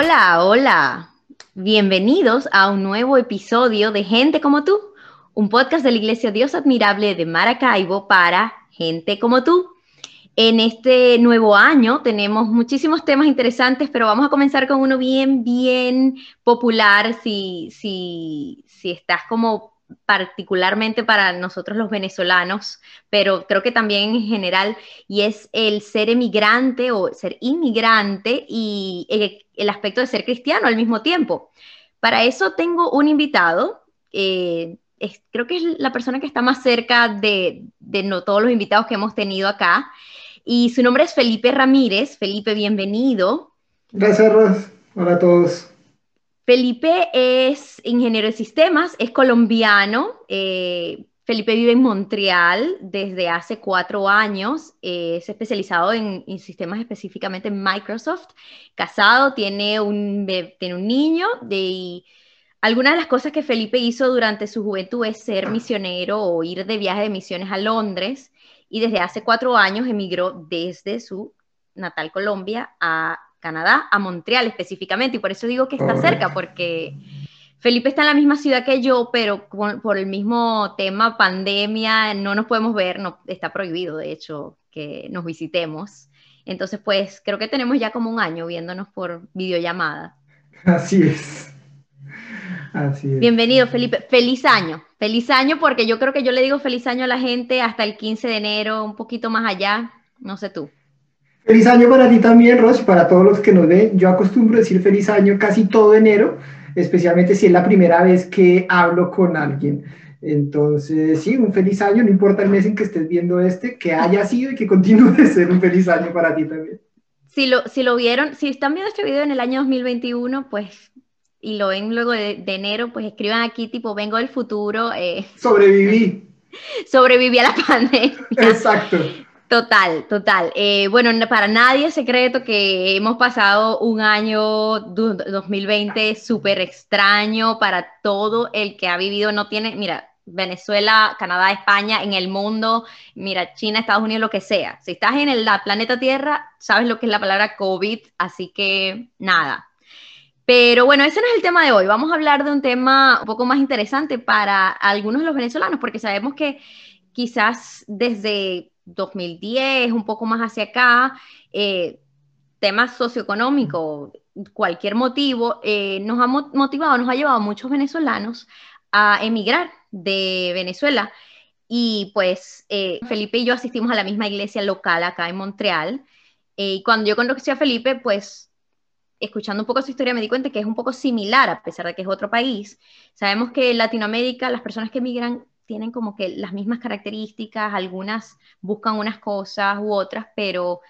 Hola, hola. Bienvenidos a un nuevo episodio de Gente como tú, un podcast de la Iglesia Dios Admirable de Maracaibo para gente como tú. En este nuevo año tenemos muchísimos temas interesantes, pero vamos a comenzar con uno bien, bien popular. Si, si, si estás como particularmente para nosotros los venezolanos, pero creo que también en general, y es el ser emigrante o ser inmigrante y el, aspecto de ser cristiano al mismo tiempo. Para eso tengo un invitado, eh, creo que es la persona que está más cerca de, de no, todos los invitados que hemos tenido acá, y su nombre es Felipe Ramírez. Felipe, bienvenido. Gracias, Ros. Hola a todos. Felipe es ingeniero de sistemas, es colombiano. Eh, Felipe vive en Montreal desde hace cuatro años. Eh, es especializado en, sistemas específicamente en Microsoft. Casado, tiene un, tiene un niño. De, algunas de las cosas que Felipe hizo durante su juventud es ser misionero o ir de viaje de misiones a Londres. Y desde hace cuatro años emigró desde su natal Colombia a Canadá, a Montreal específicamente, y por eso digo que está cerca, porque Felipe está en la misma ciudad que yo, pero por, el mismo tema pandemia no nos podemos ver, no, está prohibido de hecho que nos visitemos. Entonces, pues creo que tenemos ya como un año viéndonos por videollamada. Así es. Así es. Bienvenido, Felipe. Feliz año. Feliz año porque yo creo que yo le digo feliz año a la gente hasta el 15 de enero, un poquito más allá. No sé tú. Feliz año para ti también, y para todos los que nos ven. Yo acostumbro decir feliz año casi todo enero, especialmente si es la primera vez que hablo con alguien. Entonces, sí, un feliz año, no importa el mes en que estés viendo este, que haya sido y que continúe de ser un feliz año para ti también. Si lo, si lo vieron, si están viendo este video en el año 2021, pues, y lo ven luego de, enero, pues escriban aquí, tipo, vengo del futuro. Eh, Sobreviví. Sobreviví a la pandemia. Exacto. Total, total. Eh, bueno, para nadie es secreto que hemos pasado un año 2020 súper extraño para todo el que ha vivido, no tiene, mira, Venezuela, Canadá, España, en el mundo, mira, China, Estados Unidos, lo que sea. Si estás en el planeta Tierra, sabes lo que es la palabra COVID, así que nada. Pero bueno, ese no es el tema de hoy. Vamos a hablar de un tema un poco más interesante para algunos de los venezolanos, porque sabemos que quizás desde 2010, un poco más hacia acá, eh, temas socioeconómicos, cualquier motivo, eh, nos ha motivado, nos ha llevado a muchos venezolanos a emigrar de Venezuela. Y pues eh, Felipe y yo asistimos a la misma iglesia local acá en Montreal. y cuando yo conocí a Felipe, pues escuchando un poco su historia me di cuenta que es un poco similar, a pesar de que es otro país. Sabemos que en Latinoamérica las personas que emigran tienen como que las mismas características, algunas buscan unas cosas u otras, pero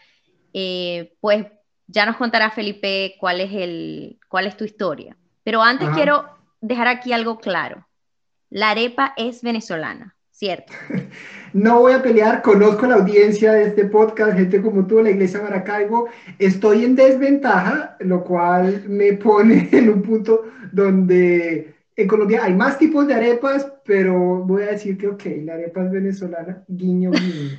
eh, pues ya nos contará Felipe cuál es, el, cuál es tu historia. Pero antes quiero dejar aquí algo claro. La arepa es venezolana, ¿cierto? No voy a pelear, conozco la audiencia de este podcast, gente como tú, la Iglesia Maracaibo. Estoy en desventaja, lo cual me pone en un punto donde en Colombia hay más tipos de arepas, pero voy a decir que, ok, la arepa es venezolana, guiño, guiño.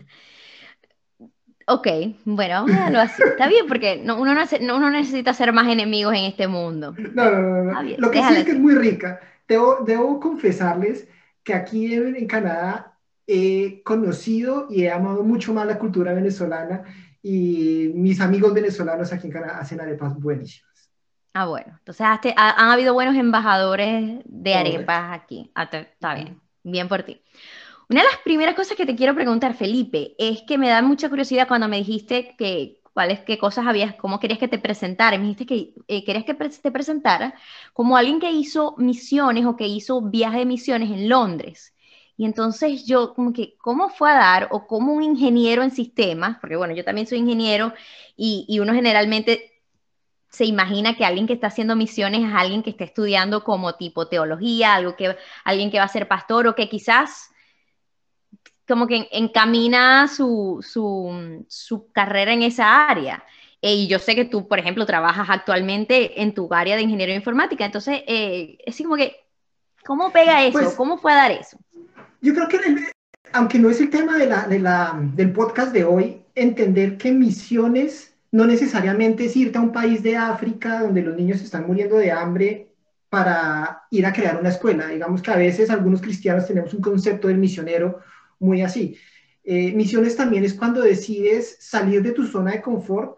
ok, bueno, así. Está bien, porque uno, no, necesita ser más enemigos en este mundo. No, no, no. Lo que sí es que es muy rica. Debo, debo confesarles que aquí en, en Canadá he conocido y he amado mucho más la cultura venezolana y mis amigos venezolanos aquí en Canadá hacen arepas buenísimas. Ah, bueno. Entonces han habido buenos embajadores de arepas aquí. Ah, está bien. Bien por ti. Una de las primeras cosas que te quiero preguntar, Felipe, es que me da mucha curiosidad cuando me dijiste que cuáles, qué cosas habías, cómo querías que te presentara. Me dijiste que eh, querías que te presentara como alguien que hizo misiones o que hizo viajes de misiones en Londres. Y entonces yo, como que, ¿cómo fue a dar o como un ingeniero en sistemas? Porque bueno, yo también soy ingeniero y, y uno generalmente se imagina que alguien que está haciendo misiones es alguien que está estudiando como tipo teología, algo que, alguien que va a ser pastor o que quizás como que encamina su, su, carrera en esa área. Eh, y yo sé que tú, por ejemplo, trabajas actualmente en tu área de ingeniería informática, entonces eh, es como que, ¿cómo pega eso? Pues ¿Cómo a dar eso? Yo creo que, aunque no es el tema de la, de la, del podcast de hoy, entender que misiones no necesariamente es irte a un país de África donde los niños están muriendo de hambre para ir a crear una escuela. Digamos que a veces algunos cristianos tenemos un concepto del misionero muy así. Eh, misiones también es cuando decides salir de tu zona de confort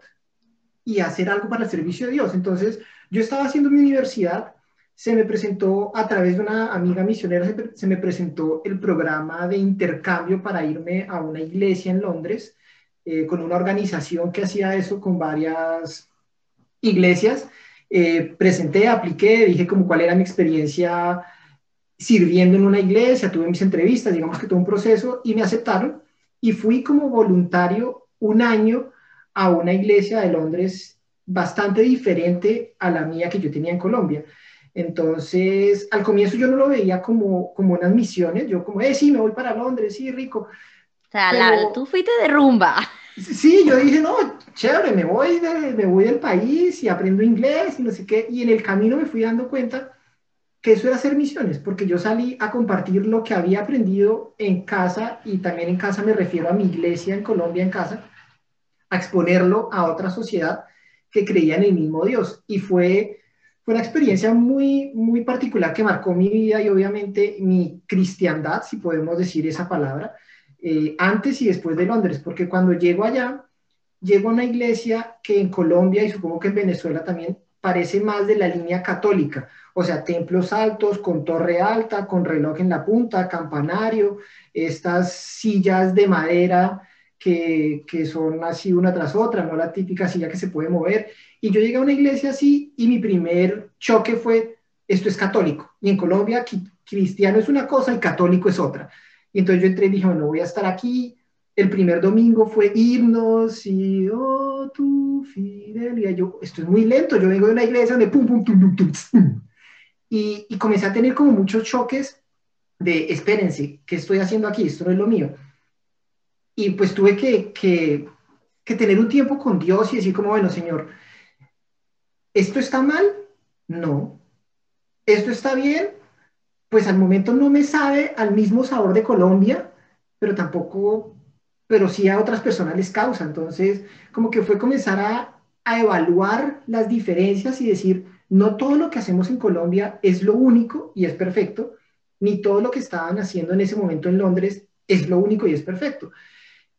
y hacer algo para el servicio de Dios. Entonces, yo estaba haciendo mi universidad, se me presentó a través de una amiga misionera, se, me presentó el programa de intercambio para irme a una iglesia en Londres, eh, con una organización que hacía eso con varias iglesias. Eh, presenté, apliqué, dije como cuál era mi experiencia sirviendo en una iglesia, tuve mis entrevistas, digamos que tuve un proceso y me aceptaron y fui como voluntario un año a una iglesia de Londres bastante diferente a la mía que yo tenía en Colombia. Entonces, al comienzo yo no lo veía como, como unas misiones, yo como, eh, sí, me voy para Londres, sí, rico. O sea, tú fuiste de rumba. Sí, yo dije, no, chévere, me voy, de, me voy del país y aprendo inglés y no sé qué. Y en el camino me fui dando cuenta que eso era hacer misiones, porque yo salí a compartir lo que había aprendido en casa y también en casa me refiero a mi iglesia en Colombia, en casa, a exponerlo a otra sociedad que creía en el mismo Dios. Y fue, fue una experiencia muy, muy particular que marcó mi vida y obviamente mi cristiandad, si podemos decir esa palabra, eh, antes y después de Londres, porque cuando llego allá, llego a una iglesia que en Colombia y supongo que en Venezuela también parece más de la línea católica, o sea, templos altos con torre alta, con reloj en la punta, campanario, estas sillas de madera que, que, son así una tras otra, no la típica silla que se puede mover. Y yo llegué a una iglesia así y mi primer choque fue, esto es católico. Y en Colombia cristiano es una cosa y católico es otra. Y entonces yo entré y dije, bueno, voy a estar aquí. El primer domingo fue irnos y, oh, tu fidelidad. Yo, esto es muy lento, yo vengo de una iglesia donde pum, pum, tum, tum, tum, Y, y comencé a tener como muchos choques de, espérense, ¿qué estoy haciendo aquí? Esto no es lo mío y pues tuve que, que, que, tener un tiempo con Dios y decir como, bueno, Señor, ¿esto está mal? No. ¿Esto está bien? Pues al momento no me sabe al mismo sabor de Colombia, pero tampoco, pero sí a otras personas les causa. Entonces, como que fue comenzar a, evaluar las diferencias y decir, no todo lo que hacemos en Colombia es lo único y es perfecto, ni todo lo que estaban haciendo en ese momento en Londres es lo único y es perfecto.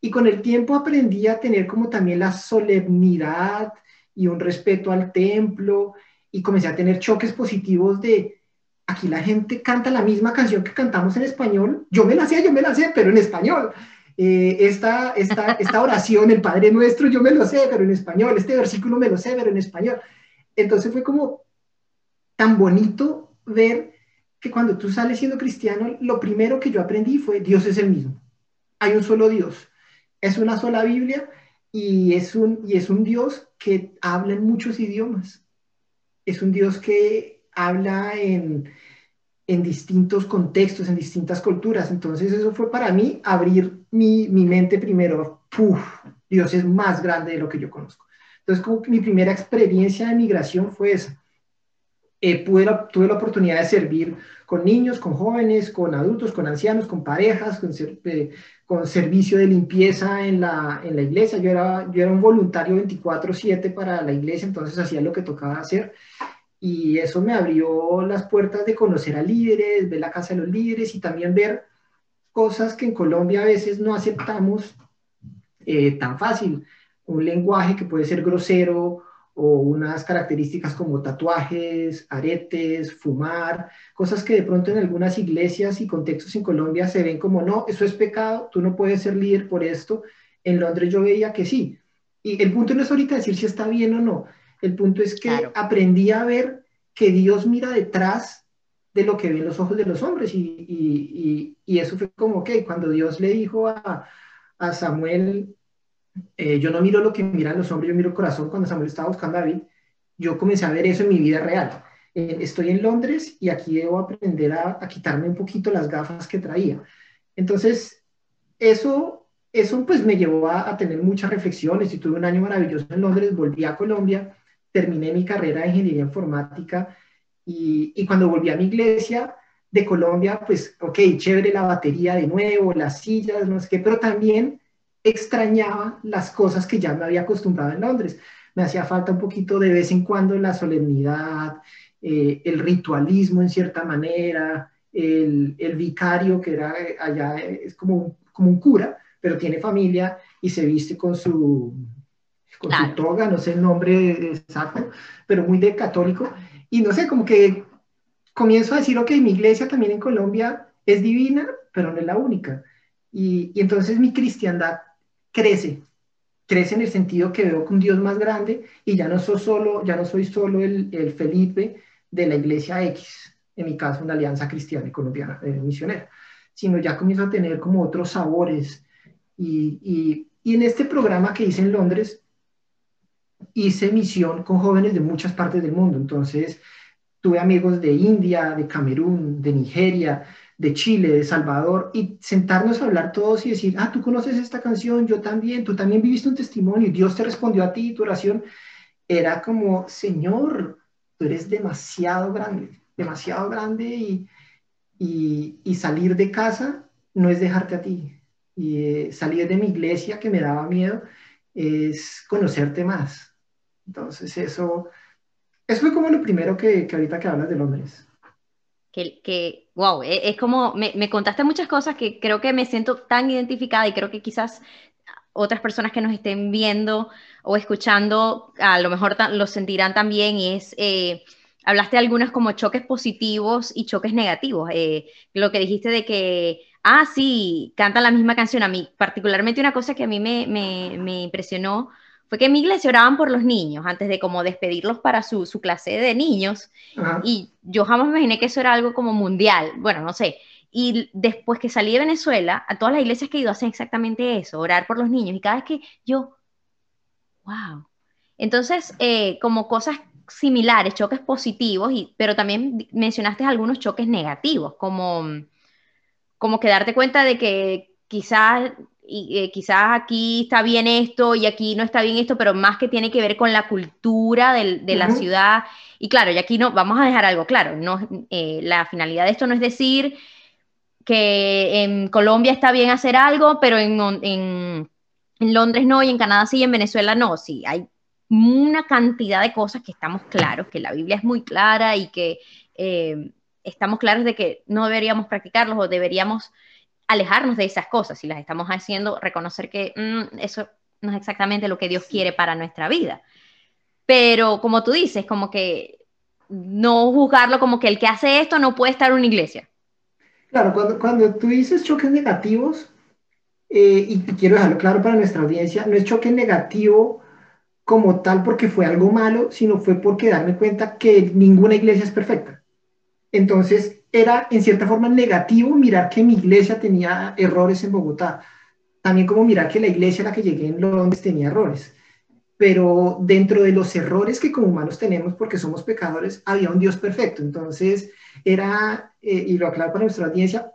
Y con el tiempo aprendí a tener como también la solemnidad y un respeto al templo y comencé a tener choques positivos de, aquí la gente canta la misma canción que cantamos en español, yo me la sé, yo me la sé, pero en español. Eh, esta, esta, esta oración, el Padre Nuestro, yo me lo sé, pero en español, este versículo me lo sé, pero en español. Entonces fue como tan bonito ver que cuando tú sales siendo cristiano, lo primero que yo aprendí fue Dios es el mismo. Hay un solo Dios es una sola Biblia y es un, y es un Dios que habla en muchos idiomas. Es un Dios que habla en, en distintos contextos, en distintas culturas. Entonces eso fue para mí abrir mi, mi mente primero. Puf, Dios es más grande de lo que yo conozco. Entonces como que mi primera experiencia de migración fue esa. Eh, tuve la oportunidad de servir con niños, con jóvenes, con adultos, con ancianos, con parejas, con, eh, con servicio de limpieza en la, en la iglesia. Yo era, yo era un voluntario 24/7 para la iglesia, entonces hacía lo que tocaba hacer. Y eso me abrió las puertas de conocer a líderes, ver la casa de los líderes y también ver cosas que en Colombia a veces no aceptamos eh, tan fácil. Un lenguaje que puede ser grosero o unas características como tatuajes, aretes, fumar, cosas que de pronto en algunas iglesias y contextos en Colombia se ven como, no, eso es pecado, tú no puedes ser líder por esto. En Londres yo veía que sí. Y el punto no es ahorita decir si está bien o no, el punto es que aprendí a ver que Dios mira detrás de lo que ven los ojos de los hombres y, y, y, eso fue como, ok, cuando Dios le dijo a, a Samuel, eh, yo no miro lo que miran los hombres, yo miro el corazón. Cuando Samuel estaba buscando a David, yo comencé a ver eso en mi vida real. Eh, estoy en Londres y aquí debo aprender a, quitarme un poquito las gafas que traía. Entonces, eso, eso pues me llevó a, tener muchas reflexiones y tuve un año maravilloso en Londres, volví a Colombia, terminé mi carrera de ingeniería informática y, y cuando volví a mi iglesia de Colombia, pues, ok, chévere la batería de nuevo, las sillas, no sé qué, pero también extrañaba las cosas que ya me había acostumbrado en Londres. Me hacía falta un poquito de vez en cuando la solemnidad, eh, el ritualismo en cierta manera, el, vicario que era eh, allá, es como, como un cura, pero tiene familia y se viste con su, con su toga, no sé el nombre exacto, pero muy de católico. Y no sé, como que comienzo a decir, ok, mi iglesia también en Colombia es divina, pero no es la única. Y, y entonces mi cristiandad crece, crece en el sentido que veo que un Dios más grande y ya no soy solo, ya no soy solo el, el Felipe de la iglesia X, en mi caso una alianza cristiana y colombiana eh, misionera, sino ya comienzo a tener como otros sabores. Y, y, y, en este programa que hice en Londres, hice misión con jóvenes de muchas partes del mundo. Entonces, tuve amigos de India, de Camerún, de Nigeria, de Chile, de Salvador, y sentarnos a hablar todos y decir, ah, tú conoces esta canción, yo también, tú también viviste un testimonio, y Dios te respondió a ti, tu oración, era como, Señor, tú eres demasiado grande, demasiado grande, y, y, salir de casa no es dejarte a ti, y eh, salir de mi iglesia que me daba miedo es conocerte más. Entonces eso, eso fue como lo primero que, que ahorita que hablas de Londres que, que wow, e, es, como, me, me, contaste muchas cosas que creo que me siento tan identificada y creo que quizás otras personas que nos estén viendo o escuchando a lo mejor lo sentirán también y es, eh, hablaste de algunos como choques positivos y choques negativos. Eh, lo que dijiste de que, ah, sí, cantan la misma canción. A mí, particularmente una cosa que a mí me, me, me impresionó fue que en mi iglesia oraban por los niños antes de como despedirlos para su, su clase de niños. Y yo jamás me imaginé que eso era algo como mundial. Bueno, no sé. Y después que salí de Venezuela, a todas las iglesias que he ido hacen exactamente eso, orar por los niños. Y cada vez que yo, wow. Entonces, eh, como cosas similares, choques positivos, y, pero también mencionaste algunos choques negativos, como, como que darte cuenta de que quizás y eh, quizás aquí está bien esto y aquí no está bien esto, pero más que tiene que ver con la cultura de la ciudad. Y claro, y aquí no, vamos a dejar algo claro, no, eh, la finalidad de esto no es decir que en Colombia está bien hacer algo, pero en, en, en Londres no, y en Canadá sí, y en Venezuela no, sí, hay una cantidad de cosas que estamos claros, que la Biblia es muy clara y que eh, estamos claros de que no deberíamos practicarlos o deberíamos alejarnos de esas cosas. Si las estamos haciendo, reconocer que mm, eso no es exactamente lo que Dios quiere para nuestra vida. Pero como tú dices, como que no juzgarlo como que el que hace esto no puede estar en una iglesia. Claro, cuando, cuando tú dices choques negativos, eh, y quiero dejarlo claro para nuestra audiencia, no es choque negativo como tal porque fue algo malo, sino fue porque darme cuenta que ninguna iglesia es perfecta. Entonces, era en cierta forma negativo mirar que mi iglesia tenía errores en Bogotá. También como mirar que la iglesia a la que llegué en Londres tenía errores. Pero dentro de los errores que como humanos tenemos, porque somos pecadores, había un Dios perfecto. Entonces, era, eh, y lo aclaro para nuestra audiencia,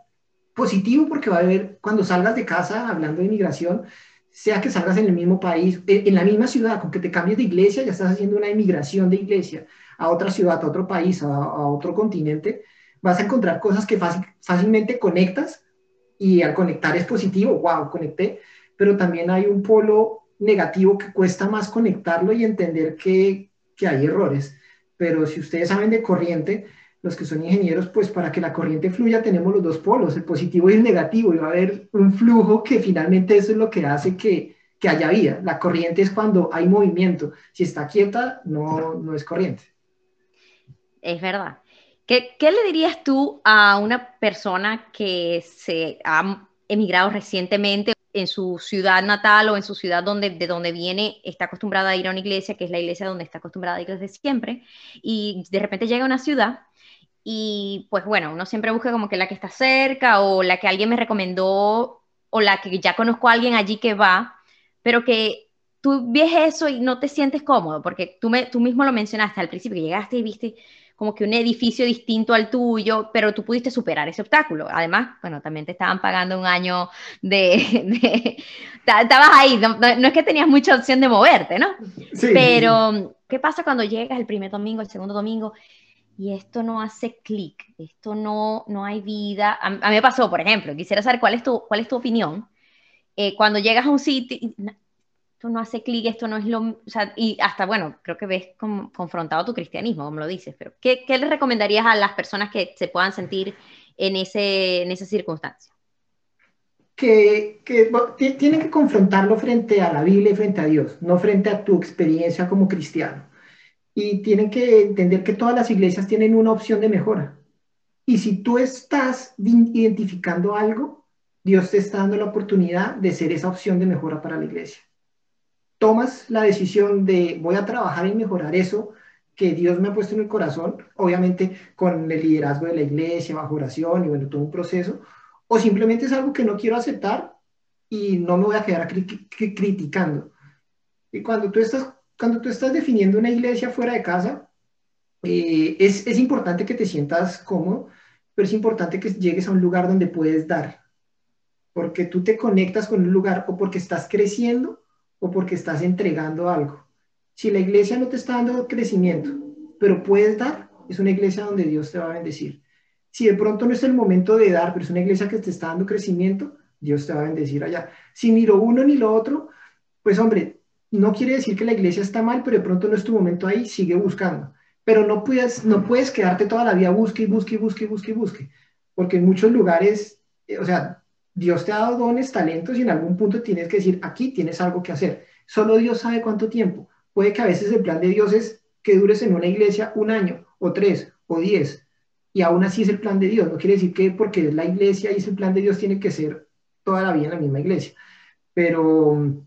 positivo porque va a haber, cuando salgas de casa hablando de inmigración, sea que salgas en el mismo país, eh, en la misma ciudad, con que te cambies de iglesia, ya estás haciendo una inmigración de iglesia a otra ciudad, a otro país, a, a otro continente, vas a encontrar cosas que fácilmente conectas y al conectar es positivo, wow, conecté, pero también hay un polo negativo que cuesta más conectarlo y entender que, que hay errores. Pero si ustedes saben de corriente, los que son ingenieros, pues para que la corriente fluya tenemos los dos polos, el positivo y el negativo, y va a haber un flujo que finalmente eso es lo que hace que, que haya vida. La corriente es cuando hay movimiento, si está quieta, no, no es corriente. Es verdad. ¿Qué, le dirías tú a una persona que se ha emigrado recientemente en su ciudad natal o en su ciudad donde, de donde viene, está acostumbrada a ir a una iglesia, que es la iglesia donde está acostumbrada a ir desde siempre, y de repente llega a una ciudad y pues bueno, uno siempre busca como que la que está cerca o la que alguien me recomendó o la que ya conozco a alguien allí que va, pero que tú ves eso y no te sientes cómodo, porque tú, me, tú mismo lo mencionaste al principio, que llegaste y viste como que un edificio distinto al tuyo, pero tú pudiste superar ese obstáculo. Además, bueno, también te estaban pagando un año de... estabas ahí, no, es que tenías mucha opción de moverte, ¿no? Sí. Pero, ¿qué pasa cuando llegas el primer domingo, el segundo domingo? Y esto no hace clic, esto no, no hay vida. A, mí me pasó, por ejemplo, quisiera saber cuál es tu, cuál es tu opinión. eh, cuando llegas a un sitio, esto no hace clic, esto no es lo... O y hasta, bueno, creo que ves confrontado tu cristianismo, como lo dices, pero ¿qué, ¿qué, le recomendarías a las personas que se puedan sentir en, ese, en esa circunstancia? Que, que tienen que confrontarlo frente a la Biblia y frente a Dios, no frente a tu experiencia como cristiano. Y tienen que entender que todas las iglesias tienen una opción de mejora. Y si tú estás identificando algo, Dios te está dando la oportunidad de ser esa opción de mejora para la iglesia tomas la decisión de voy a trabajar y mejorar eso que Dios me ha puesto en el corazón, obviamente con el liderazgo de la iglesia, bajo oración y bueno, todo un proceso, o simplemente es algo que no quiero aceptar y no me voy a quedar criticando. Y cuando tú estás, cuando tú estás definiendo una iglesia fuera de casa, eh, es, es importante que te sientas cómodo, pero es importante que llegues a un lugar donde puedes dar, porque tú te conectas con un lugar o porque estás creciendo o porque estás entregando algo. Si la iglesia no te está dando crecimiento, pero puedes dar, es una iglesia donde Dios te va a bendecir. Si de pronto no es el momento de dar, pero es una iglesia que te está dando crecimiento, Dios te va a bendecir allá. Si ni lo uno ni lo otro, pues hombre, no quiere decir que la iglesia está mal, pero de pronto no es tu momento ahí, sigue buscando. Pero no puedes, no puedes quedarte toda la vida busque y busque y busque y busque y busque, porque en muchos lugares, eh, o sea, Dios te ha dado dones, talentos y en algún punto tienes que decir, aquí tienes algo que hacer. Solo Dios sabe cuánto tiempo. Puede que a veces el plan de Dios es que dures en una iglesia un año o tres o diez. Y aún así es el plan de Dios. No quiere decir que porque es la iglesia y es el plan de Dios tiene que ser toda la vida en la misma iglesia. Pero,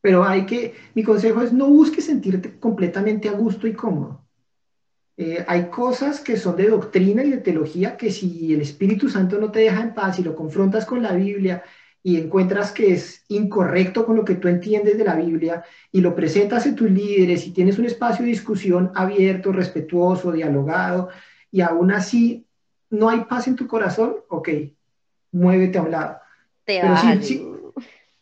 pero hay que, mi consejo es no busques sentirte completamente a gusto y cómodo. Eh, hay cosas que son de doctrina y de teología que si el Espíritu Santo no te deja en paz y lo confrontas con la Biblia y encuentras que es incorrecto con lo que tú entiendes de la Biblia y lo presentas a tus líderes y tienes un espacio de discusión abierto, respetuoso, dialogado y aún así no hay paz en tu corazón, ok, muévete a un lado. pero sí,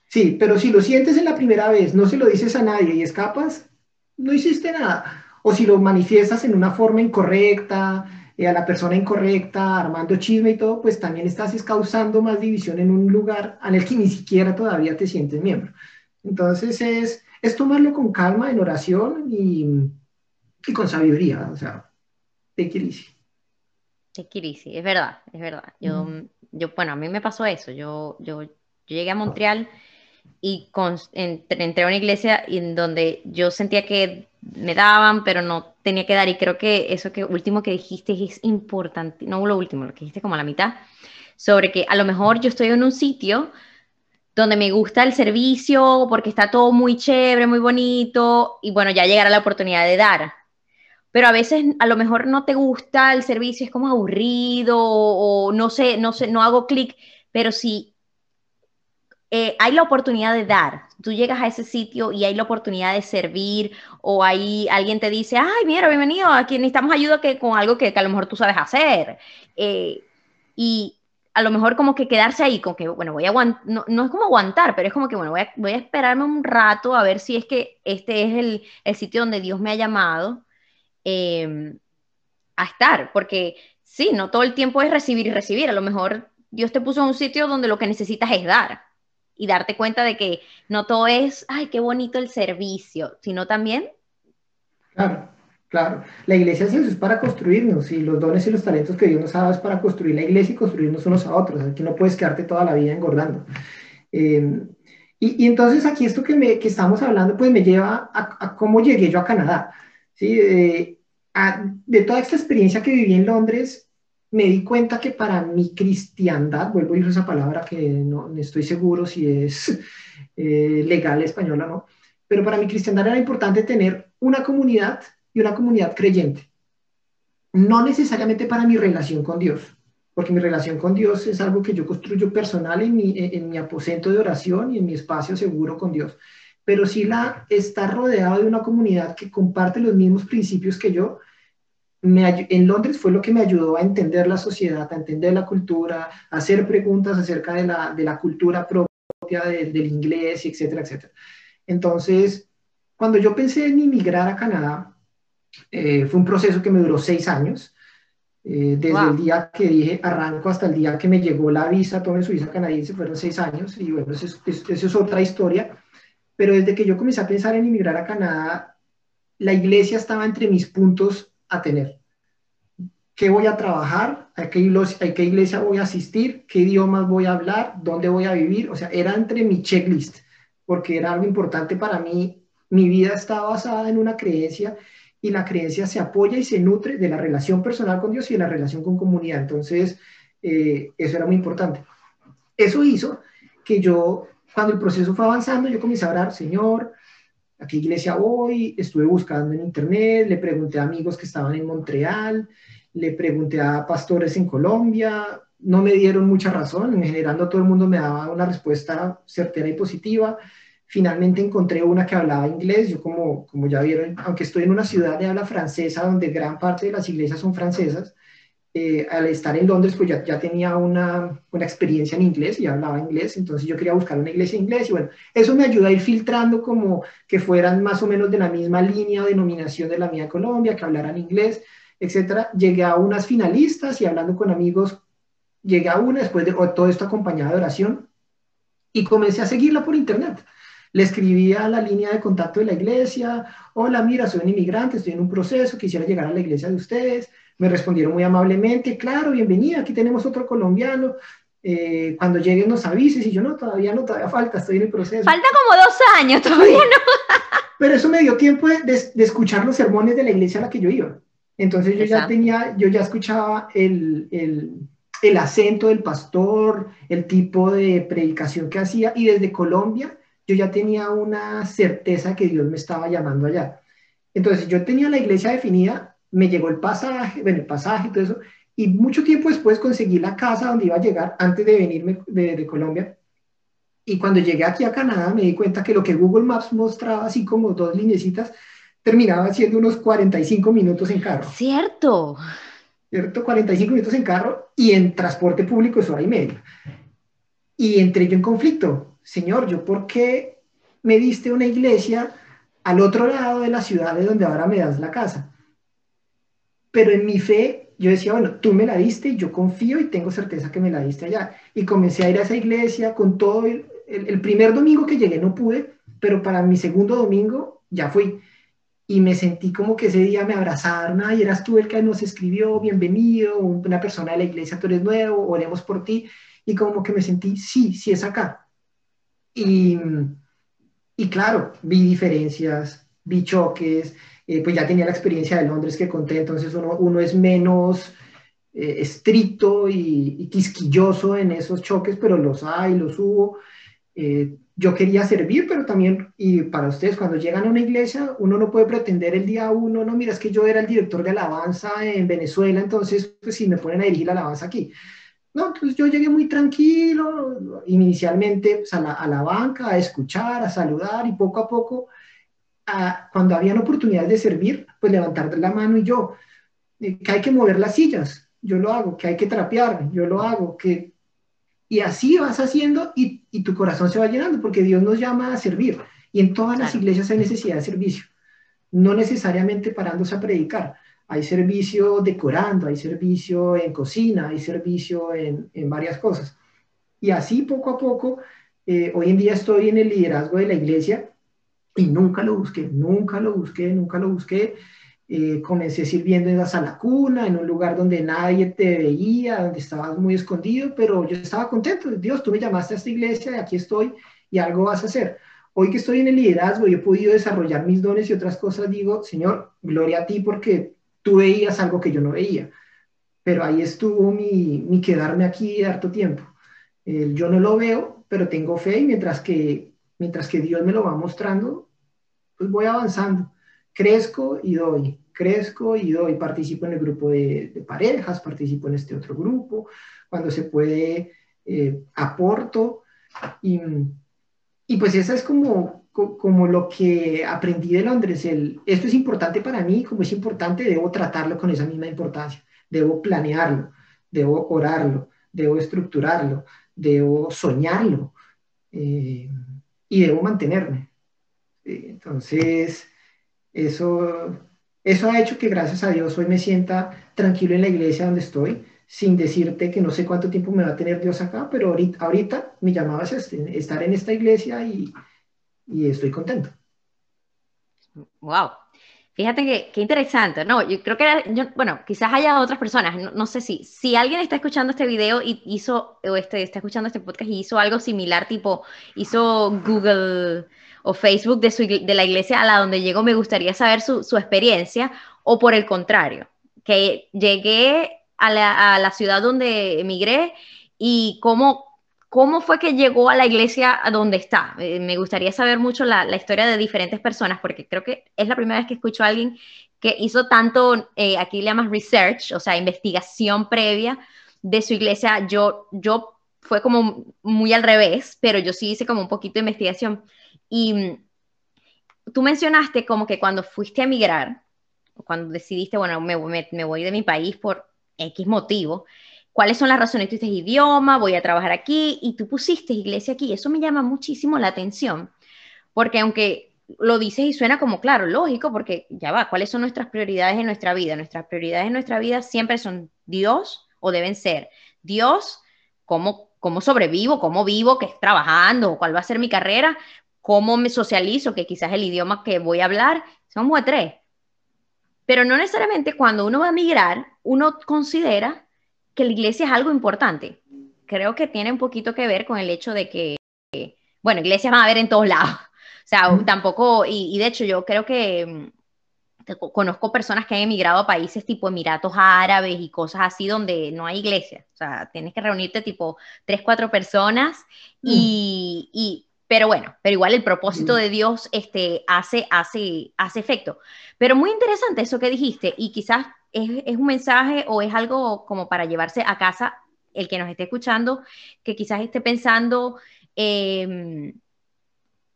sí, pero si lo sientes en la primera vez, no se lo dices a nadie y escapas, no hiciste nada o si lo manifiestas en una forma incorrecta, eh, a la persona incorrecta, armando chisme y todo, pues también estás causando más división en un lugar en el que ni siquiera todavía te sientes miembro. Entonces es, es tomarlo con calma, en oración y, y con sabiduría, o sea, te easy. Take es verdad, es verdad. Yo, yo, bueno, a mí me pasó eso, yo, yo, yo llegué a Montreal y entré a una iglesia en donde yo sentía que me daban, pero no tenía que dar. Y creo que eso que último que dijiste es importante, no lo último, lo que dijiste como a la mitad, sobre que a lo mejor yo estoy en un sitio donde me gusta el servicio porque está todo muy chévere, muy bonito, y bueno, ya llegará la oportunidad de dar. Pero a veces a lo mejor no te gusta el servicio, es como aburrido o, no sé, no sé, no hago clic, pero si eh, hay la oportunidad de dar. Tú llegas a ese sitio y hay la oportunidad de servir o ahí alguien te dice, ay, mira, bienvenido, aquí necesitamos ayuda que, con algo que, a lo mejor tú sabes hacer. Eh, y a lo mejor como que quedarse ahí, con que, bueno, voy a aguantar, no, es como aguantar, pero es como que, bueno, voy a, voy esperarme un rato a ver si es que este es el, el sitio donde Dios me ha llamado em, a estar, porque sí, no todo el tiempo es recibir y recibir, a lo mejor Dios te puso en un sitio donde lo que necesitas es dar y darte cuenta de que no todo es, ay, qué bonito el servicio, sino también... Claro, claro. La iglesia es para construirnos y los dones y los talentos que Dios nos ha dado es para construir la iglesia y construirnos unos a otros. Aquí no puedes quedarte toda la vida engordando. Em, y, entonces aquí esto que, me, que estamos hablando pues me lleva a, cómo llegué yo a Canadá. ¿sí? de toda esta experiencia que viví en Londres, me di cuenta que para mi cristiandad, vuelvo a usar esa palabra que no, estoy seguro si es eh, legal española o no, pero para mi cristiandad era importante tener una comunidad y una comunidad creyente. No necesariamente para mi relación con Dios, porque mi relación con Dios es algo que yo construyo personal en mi, en mi aposento de oración y en mi espacio seguro con Dios. Pero sí la estar rodeado de una comunidad que comparte los mismos principios que yo, en Londres fue lo que me ayudó a entender la sociedad, a entender la cultura, a hacer preguntas acerca de la, de la cultura propia del inglés, etcétera, etcétera. Entonces, cuando yo pensé en emigrar a Canadá, eh, fue un proceso que me duró seis años. Eh, desde el día que dije arranco hasta el día que me llegó la visa, todo en Suiza canadiense, fueron seis años, y bueno, eso es, eso es otra historia. Pero desde que yo comencé a pensar en emigrar a Canadá, la iglesia estaba entre mis puntos a tener. ¿Qué voy a trabajar? ¿A qué, iglesia, voy a asistir? ¿Qué idiomas voy a hablar? ¿Dónde voy a vivir? O sea, era entre mi checklist, porque era algo importante para mí. Mi vida está basada en una creencia y la creencia se apoya y se nutre de la relación personal con Dios y de la relación con comunidad. Entonces, eh, eso era muy importante. Eso hizo que yo, cuando el proceso fue avanzando, yo comencé a orar, Señor, ¿a qué iglesia voy? Estuve buscando en internet, le pregunté a amigos que estaban en Montreal, le pregunté a pastores en Colombia, no me dieron mucha razón, en general no todo el mundo me daba una respuesta certera y positiva. Finalmente encontré una que hablaba inglés, yo como, como ya vieron, aunque estoy en una ciudad de habla francesa donde gran parte de las iglesias son francesas, eh, al estar en Londres, pues ya, ya tenía una, una, experiencia en inglés y hablaba inglés, entonces yo quería buscar una iglesia en inglés y bueno, eso me ayuda a ir filtrando como que fueran más o menos de la misma línea o denominación de la mía Colombia, que hablaran inglés, etcétera. Llegué a unas finalistas y hablando con amigos, llegué a una después de todo esto acompañado de oración y comencé a seguirla por internet. Le escribí a la línea de contacto de la iglesia, hola, mira, soy un inmigrante, estoy en un proceso, quisiera llegar a la iglesia de ustedes. Me respondieron muy amablemente, claro, bienvenida, aquí tenemos otro colombiano. Eh, cuando lleguen nos avises y yo no, todavía no, todavía falta, estoy en el proceso. Falta como dos años, todavía no. Pero eso me dio tiempo de, de, escuchar los sermones de la iglesia a la que yo iba. Entonces yo ya tenía, yo ya escuchaba el, el, el, acento del pastor, el tipo de predicación que hacía y desde Colombia yo ya tenía una certeza que Dios me estaba llamando allá. Entonces yo tenía la iglesia definida, me llegó el pasaje, bueno, el pasaje y todo eso, y mucho tiempo después conseguí la casa donde iba a llegar antes de venirme de, de Colombia. Y cuando llegué aquí a Canadá me di cuenta que lo que Google Maps mostraba así como dos linecitas, terminaba siendo unos 45 minutos en carro. Cierto. ¿Cierto? 45 minutos en carro y en transporte público es hora y media. Y entré yo en conflicto. Señor, ¿yo por qué me diste una iglesia al otro lado de la ciudad de donde ahora me das la casa? Pero en mi fe yo decía, bueno, tú me la diste yo confío y tengo certeza que me la diste allá. Y comencé a ir a esa iglesia con todo. El, el primer domingo que llegué no pude, pero para mi segundo domingo ya fui y me sentí como que ese día me abrazaron, y eras tú el que nos escribió, bienvenido, una persona de la iglesia, tú eres nuevo, oremos por ti, y como que me sentí, sí, sí es acá. Y, y claro, vi diferencias, vi choques, eh, pues ya tenía la experiencia de Londres que conté, entonces uno, uno es menos eh, estricto y, y, quisquilloso en esos choques, pero los hay, los hubo. Eh, yo quería servir, pero también, y para ustedes, cuando llegan a una iglesia, uno no puede pretender el día uno, no, mira, es que yo era el director de alabanza en Venezuela, entonces, pues si me ponen a dirigir la alabanza aquí. No, entonces yo llegué muy tranquilo, inicialmente pues, a, la, a, la, banca, a escuchar, a saludar, y poco a poco, a, cuando habían oportunidades de servir, pues levantar la mano y yo, eh, que hay que mover las sillas, yo lo hago, que hay que trapear, yo lo hago, que y así vas haciendo y, y, tu corazón se va llenando, porque Dios nos llama a servir. Y en todas las iglesias hay necesidad de servicio. No necesariamente parándose a predicar. Hay servicio decorando, hay servicio en cocina, hay servicio en, en varias cosas. Y así poco a poco, eh, hoy en día estoy en el liderazgo de la iglesia y nunca lo busqué, nunca lo busqué, nunca lo busqué. Eh, comencé sirviendo en la sala cuna, en un lugar donde nadie te veía, donde estabas muy escondido, pero yo estaba contento. Dios, tú me llamaste a esta iglesia aquí estoy y algo vas a hacer. Hoy que estoy en el liderazgo y he podido desarrollar mis dones y otras cosas, digo, Señor, gloria a ti porque tú veías algo que yo no veía. Pero ahí estuvo mi, mi quedarme aquí harto tiempo. Eh, yo no lo veo, pero tengo fe y mientras que, mientras que Dios me lo va mostrando, pues voy avanzando crezco y doy, crezco y doy, participo en el grupo de, parejas, participo en este otro grupo, cuando se puede, eh, aporto. Y, y, pues esa es como, como lo que aprendí de Londres. El, esto es importante para mí, como es importante, debo tratarlo con esa misma importancia, debo planearlo, debo orarlo, debo estructurarlo, debo soñarlo eh, y debo mantenerme. Entonces, eso, Eso ha hecho que gracias a Dios hoy me sienta tranquilo en la iglesia donde estoy, sin decirte que no sé cuánto tiempo me va a tener Dios acá, pero ahorita, ahorita mi llamado es este, estar en esta iglesia y, y estoy contento. Wow. Fíjate que, qué interesante, ¿no? Yo creo que, bueno, quizás haya otras personas, no, sé si, si alguien está escuchando este video y hizo, o este, está escuchando este podcast y hizo algo similar, tipo, hizo Google o Facebook de, su, de la iglesia a la donde llegó, me gustaría saber su, su experiencia, o por el contrario, que llegué a la, a la ciudad donde emigré y cómo, ¿Cómo fue que llegó a la iglesia a donde está? Eh, me gustaría saber mucho la, historia de diferentes personas, porque creo que es la primera vez que escucho a alguien que hizo tanto, eh, aquí le llamas research, o sea, investigación previa de su iglesia. Yo, yo fue como muy al revés, pero yo sí hice como un poquito de investigación. Y mm, tú mencionaste como que cuando fuiste a emigrar, cuando decidiste, bueno, me, me voy de mi país por X motivo, cuáles son las razones. Tú dices idioma, voy a trabajar aquí y tú pusiste iglesia aquí. Eso me llama muchísimo la atención, porque aunque lo dices y suena como claro, lógico, porque ya va, ¿cuáles son nuestras prioridades en nuestra vida? Nuestras prioridades en nuestra vida siempre son Dios o deben ser Dios, cómo, cómo sobrevivo, cómo vivo, qué es trabajando, cuál va a ser mi carrera, cómo me socializo, que quizás el idioma que voy a hablar, son tres. Pero no necesariamente cuando uno va a migrar, uno considera que la iglesia es algo importante. Creo que tiene un poquito que ver con el hecho de que, bueno, iglesias van a haber en todos lados. O sea, tampoco, y, de hecho yo creo que, mm, conozco personas que han emigrado a países tipo Emiratos Árabes y cosas así donde no hay iglesia. O sea, tienes que reunirte tipo tres, cuatro personas y, y pero bueno, pero igual el propósito de Dios este, hace, hace, hace efecto. Pero muy interesante eso que dijiste y quizás es, un mensaje o es algo como para llevarse a casa el que nos esté escuchando, que quizás esté pensando em,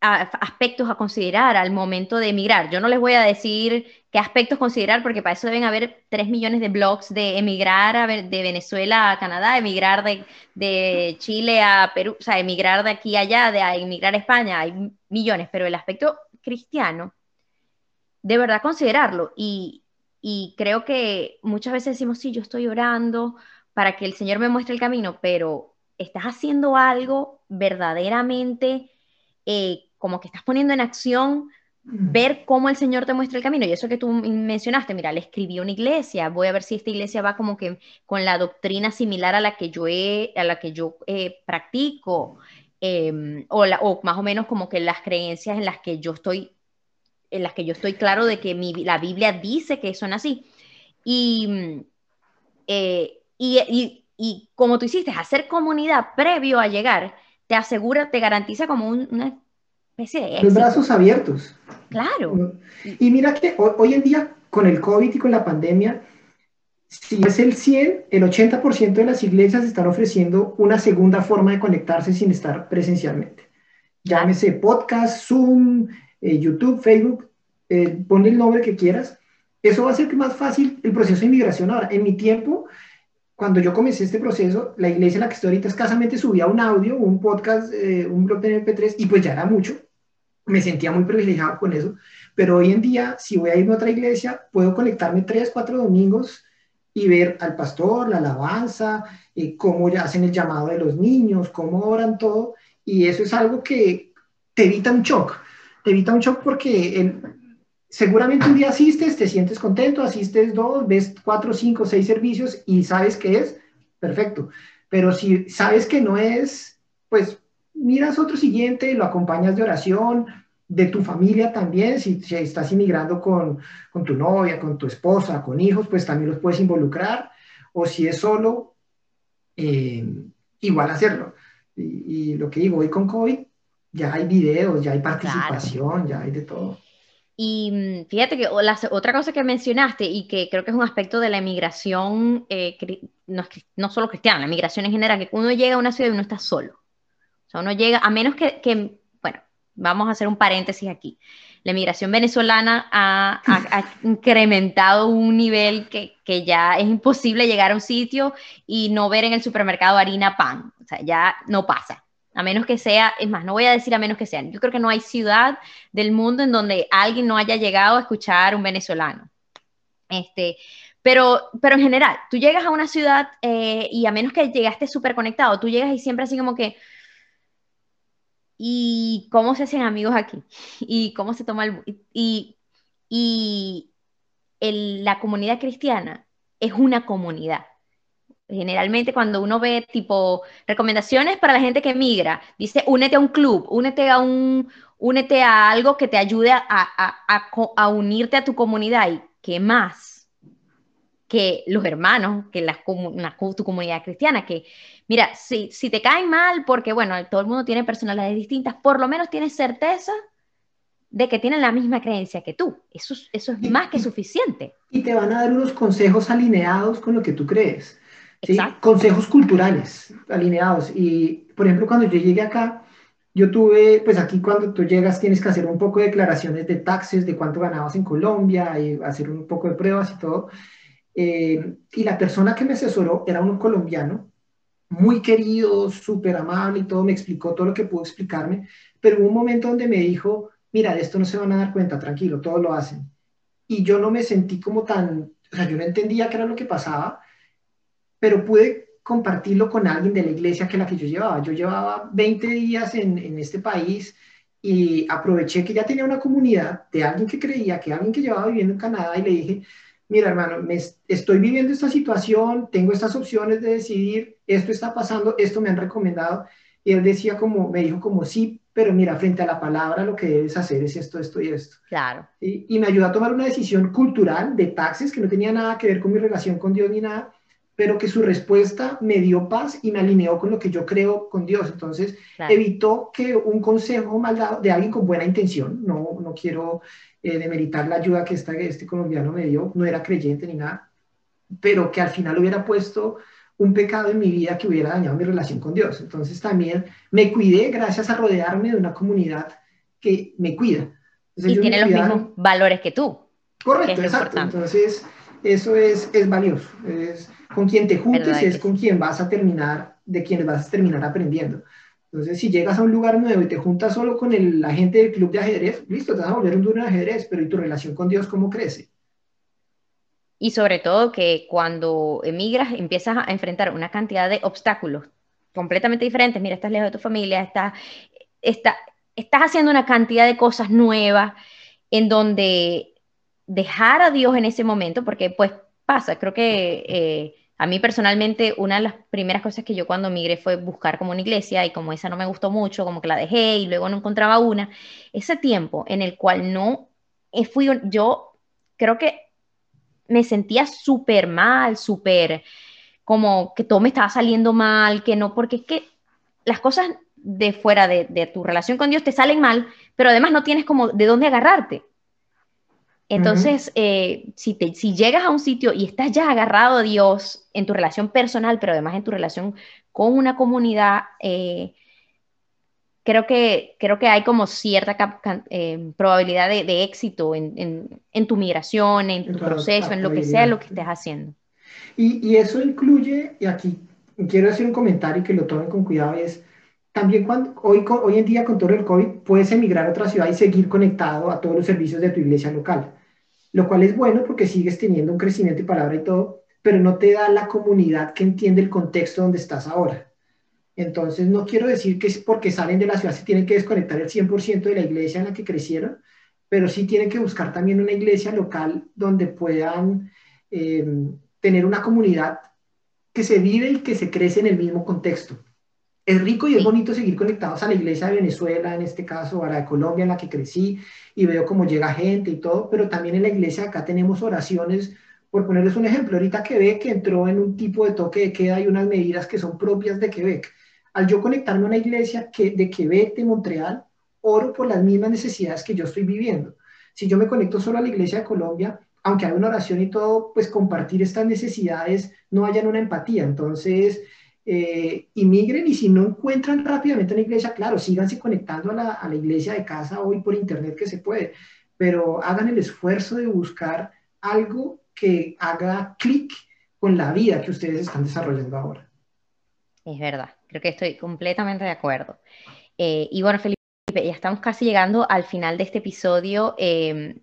aspectos a considerar al momento de emigrar. Yo no les voy a decir qué aspectos considerar, porque para eso deben haber tres millones de blogs de emigrar a, de Venezuela a Canadá, emigrar de, de, Chile a Perú, o sea, emigrar de aquí a allá, de emigrar a España, hay millones, pero el aspecto cristiano, de verdad considerarlo. Y, y creo que muchas veces decimos, sí, yo estoy orando para que el Señor me muestre el camino, pero estás haciendo algo verdaderamente eh, como que estás poniendo en acción ver cómo el Señor te muestra el camino. Y eso que tú mencionaste, mira, le escribí una iglesia, voy a ver si esta iglesia va como que con la doctrina similar a la que yo, a la que yo eh, practico, em, o, o, más o menos como que las creencias en las que yo estoy en las que yo estoy claro de que mi, la Biblia dice que son así. Y, eh, y, y, como tú hiciste, hacer comunidad previo a llegar, te asegura, te garantiza como una especie de... Los brazos abiertos. Claro. Y mira que hoy, en día, con el COVID y con la pandemia, si es el 100, el 80% de las iglesias están ofreciendo una segunda forma de conectarse sin estar presencialmente. Llámese podcast, Zoom, eh, YouTube, Facebook, eh, pon el nombre que quieras. Eso va a hacer más fácil el proceso de inmigración ahora. En mi tiempo, cuando yo comencé este proceso, la iglesia en la que estoy ahorita escasamente subía un audio, un podcast, eh, un blog de MP3 y pues ya era mucho. Me sentía muy privilegiado con eso. Pero hoy en día, si voy a irme a otra iglesia, puedo conectarme tres, cuatro domingos y ver al pastor, la alabanza, eh, cómo hacen el llamado de los niños, cómo oran todo. Y eso es algo que te evita un shock te evita un shock porque seguramente un día asistes, te sientes contento, asistes dos, ves cuatro, cinco, seis servicios y sabes qué es, perfecto. Pero si sabes que no es, pues miras otro siguiente, lo acompañas de oración, de tu familia también, si, estás inmigrando con, con, tu novia, con tu esposa, con hijos, pues también los puedes involucrar, o si es solo, eh, igual hacerlo. Y, y, lo que digo, hoy con COVID, ya hay videos, ya hay participación, ya hay de todo. Y mm, fíjate que otra cosa que mencionaste y que creo que es un aspecto de la emigración, eh, no, no, solo cristiana, la emigración en general, que uno llega a una ciudad y uno está solo. O sea, uno llega, a menos que, que bueno, vamos a hacer un paréntesis aquí. La emigración venezolana ha, ha, incrementado un nivel que, que, ya es imposible llegar a un sitio y no ver en el supermercado harina pan. O sea, ya no pasa a menos que sea, es más, no voy a decir a menos que sea, yo creo que no hay ciudad del mundo en donde alguien no haya llegado a escuchar un venezolano. Este, pero, pero en general, tú llegas a una ciudad eh, y a menos que llegaste súper conectado, tú llegas y siempre así como que, ¿y cómo se hacen amigos aquí? ¿Y cómo se toma el... Y, y la comunidad cristiana es una comunidad. Generalmente cuando uno ve tipo recomendaciones para la gente que migra, dice únete a un club, únete a un, únete a algo que te ayude a, a, a unirte a tu comunidad. ¿Y qué más? que los hermanos, que la, tu comunidad cristiana, que mira, si, si te caen mal, porque bueno, todo el mundo tiene personalidades distintas, por lo menos tienes certeza de que tienen la misma creencia que tú. Eso, eso es más que suficiente. Y te van a dar unos consejos alineados con lo que tú crees. ¿Sí? Consejos culturales alineados. Y, por ejemplo, cuando yo llegué acá, yo tuve, pues aquí cuando tú llegas tienes que hacer un poco de declaraciones de taxes, de cuánto ganabas en Colombia, y hacer un poco de pruebas y todo. Eh, y la persona que me asesoró era un colombiano, muy querido, súper amable y todo, me explicó todo lo que pudo explicarme, pero hubo un momento donde me dijo, mira, de esto no se van a dar cuenta, tranquilo, todo lo hacen. Y yo no me sentí como tan, o sea, yo no entendía qué era lo que pasaba, pero pude compartirlo con alguien de la iglesia que la que yo llevaba. Yo llevaba 20 días en, en este país y aproveché que ya tenía una comunidad de alguien que creía, que alguien que llevaba viviendo en Canadá y le dije, mira hermano, me estoy viviendo esta situación, tengo estas opciones de decidir, esto está pasando, esto me han recomendado. Y él decía como, me dijo como, sí, pero mira, frente a la palabra lo que debes hacer es esto, esto y esto. Claro. Y, y me ayudó a tomar una decisión cultural de taxes que no tenía nada que ver con mi relación con Dios ni nada, pero que su respuesta me dio paz y me alineó con lo que yo creo con Dios. Entonces, evitó que un consejo mal dado de alguien con buena intención, no, no quiero eh, de meritar la ayuda que esta, este colombiano me dio, no era creyente ni nada, pero que al final hubiera puesto un pecado en mi vida que hubiera dañado mi relación con Dios. Entonces también me cuidé gracias a rodearme de una comunidad que me cuida. y tiene los mismos valores que tú. Correcto, exacto. Entonces eso es, es valioso. Es con quien te juntes es con quien vas a terminar, de quien vas a terminar aprendiendo. Entonces, si llegas a un lugar nuevo y te juntas solo con el, la gente del club de ajedrez, listo, te vas a volver un duro en ajedrez, pero ¿y tu relación con Dios cómo crece? Y sobre todo que cuando emigras empiezas a enfrentar una cantidad de obstáculos completamente diferentes. Mira, estás lejos de tu familia, estás, está, estás haciendo una cantidad de cosas nuevas en donde dejar a Dios en ese momento, porque pues pasa, creo que... Eh, a mí personalmente, una de las primeras cosas que yo cuando migré fue buscar como una iglesia y como esa no me gustó mucho, como que la dejé y luego no encontraba una. Ese tiempo en el cual no fui, yo creo que me sentía súper mal, súper como que todo me estaba saliendo mal, que no, porque es que las cosas de fuera de tu relación con Dios te salen mal, pero además no tienes como de dónde agarrarte. Entonces, eh, si, te, si llegas a un sitio y estás ya agarrado a Dios en tu relación personal, pero además en tu relación con una comunidad, eh, creo, que, creo que hay como cierta eh, probabilidad de, éxito en, tu migración, en tu proceso, en lo que sea lo que estés haciendo. Y, y, eso incluye, y aquí quiero hacer un comentario que lo tomen con cuidado, es también cuando, hoy, hoy en día con todo el COVID puedes emigrar a otra ciudad y seguir conectado a todos los servicios de tu iglesia local lo cual es bueno porque sigues teniendo un crecimiento y palabra y todo, pero no te da la comunidad que entiende el contexto donde estás ahora. Entonces, no quiero decir que es porque salen de la ciudad se tienen que desconectar el 100% de la iglesia en la que crecieron, pero sí tienen que buscar también una iglesia local donde puedan eh, tener una comunidad que se vive y que se crece en el mismo contexto es rico y es bonito seguir conectados a la iglesia de Venezuela, en este caso, a la de Colombia, en la que crecí, y veo cómo llega gente y todo, pero también en la iglesia acá tenemos oraciones, por ponerles un ejemplo, ahorita Quebec entró en un tipo de toque de queda y unas medidas que son propias de Quebec. Al yo conectarme a una iglesia que, de Quebec, de Montreal, oro por las mismas necesidades que yo estoy viviendo. Si yo me conecto solo a la iglesia de Colombia, aunque hay una oración y todo, pues compartir estas necesidades no hayan una empatía. Entonces, eh, inmigren y si no encuentran rápidamente una iglesia, claro, síganse conectando a la, a la, iglesia de casa hoy por internet que se puede, pero hagan el esfuerzo de buscar algo que haga clic con la vida que ustedes están desarrollando ahora. Es verdad, creo que estoy completamente de acuerdo. Eh, y bueno, Felipe, ya estamos casi llegando al final de este episodio. Eh,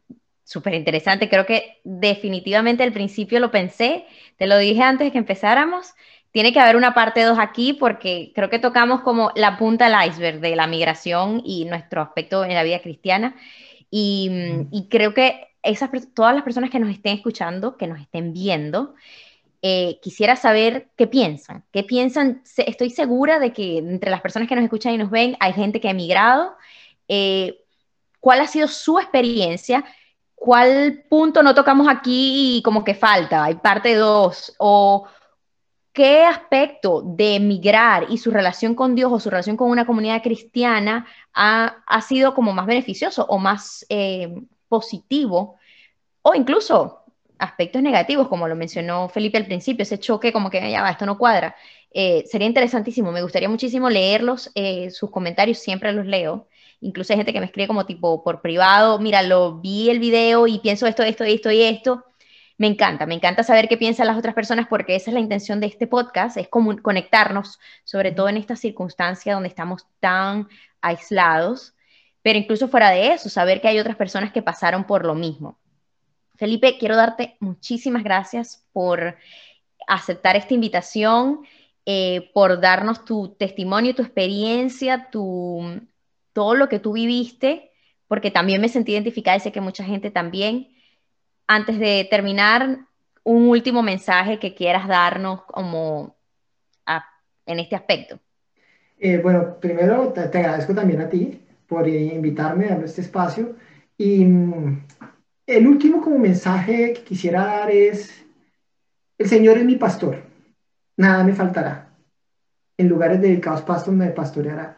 súper interesante. Creo que definitivamente al principio lo pensé, te lo dije antes de que empezáramos. Tiene que haber una parte 2 aquí porque creo que tocamos como la punta del iceberg de la migración y nuestro aspecto en la vida cristiana. Y, y creo que esas, todas las personas que nos estén escuchando, que nos estén viendo, eh, quisiera saber qué piensan. ¿Qué piensan? Estoy segura de que entre las personas que nos escuchan y nos ven hay gente que ha emigrado. Eh, ¿Cuál ha sido su experiencia? ¿Cuál punto no tocamos aquí y como que falta? Hay parte dos. O qué aspecto de emigrar y su relación con Dios o su relación con una comunidad cristiana ha, ha sido como más beneficioso o más eh, positivo. O incluso aspectos negativos, como lo mencionó Felipe al principio, ese choque como que ya va, esto no cuadra. Eh, sería interesantísimo, me gustaría muchísimo leerlos, eh, sus comentarios siempre los leo. Incluso hay gente que me escribe como tipo por privado, mira, lo vi el video y pienso esto, esto, esto y esto. Me encanta, me encanta saber qué piensan las otras personas porque esa es la intención de este podcast, es conectarnos, sobre todo en esta circunstancia donde estamos tan aislados, pero incluso fuera de eso, saber que hay otras personas que pasaron por lo mismo. Felipe, quiero darte muchísimas gracias por aceptar esta invitación, eh, por darnos tu testimonio, tu experiencia, tu, todo lo que tú viviste, porque también me sentí identificada y sé que mucha gente también. Antes de terminar, un último mensaje que quieras darnos como en este aspecto. Eh, bueno, primero te, agradezco también a ti por invitarme a este espacio y el último como mensaje que quisiera dar es, el Señor es mi pastor, nada me faltará. En lugares dedicados pastos me pastoreará.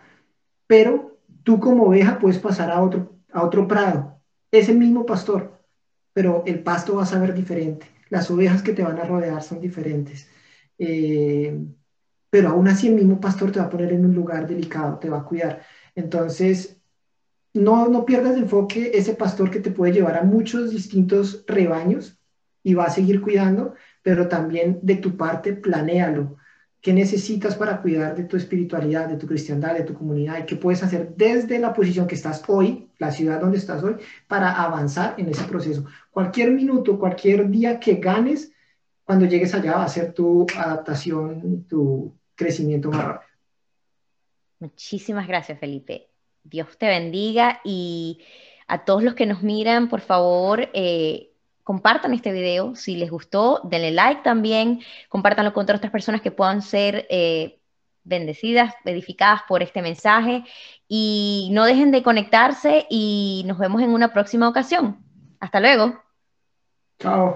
Pero tú como oveja puedes pasar a otro, a otro prado. Es el mismo pastor, pero el pasto va a saber diferente. Las ovejas que te van a rodear son diferentes. Eh, pero aún así el mismo pastor te va a poner en un lugar delicado, te va a cuidar. Entonces, no, no pierdas de enfoque ese pastor que te puede llevar a muchos distintos rebaños y va a seguir cuidando, pero también de tu parte planéalo. ¿Qué necesitas para cuidar de tu espiritualidad, de tu cristiandad, de tu comunidad? ¿Y qué puedes hacer desde la posición que estás hoy, la ciudad donde estás hoy, para avanzar en ese proceso? Cualquier minuto, cualquier día que ganes, cuando llegues allá va a ser tu adaptación, tu crecimiento más rápido. Muchísimas gracias, Felipe. Dios te bendiga y a todos los que nos miran, por favor, eh, compartan este video. Si les gustó, denle like también, compártanlo con otras personas que puedan ser eh, bendecidas, edificadas por este mensaje y no dejen de conectarse y nos vemos en una próxima ocasión. Hasta luego. Chao.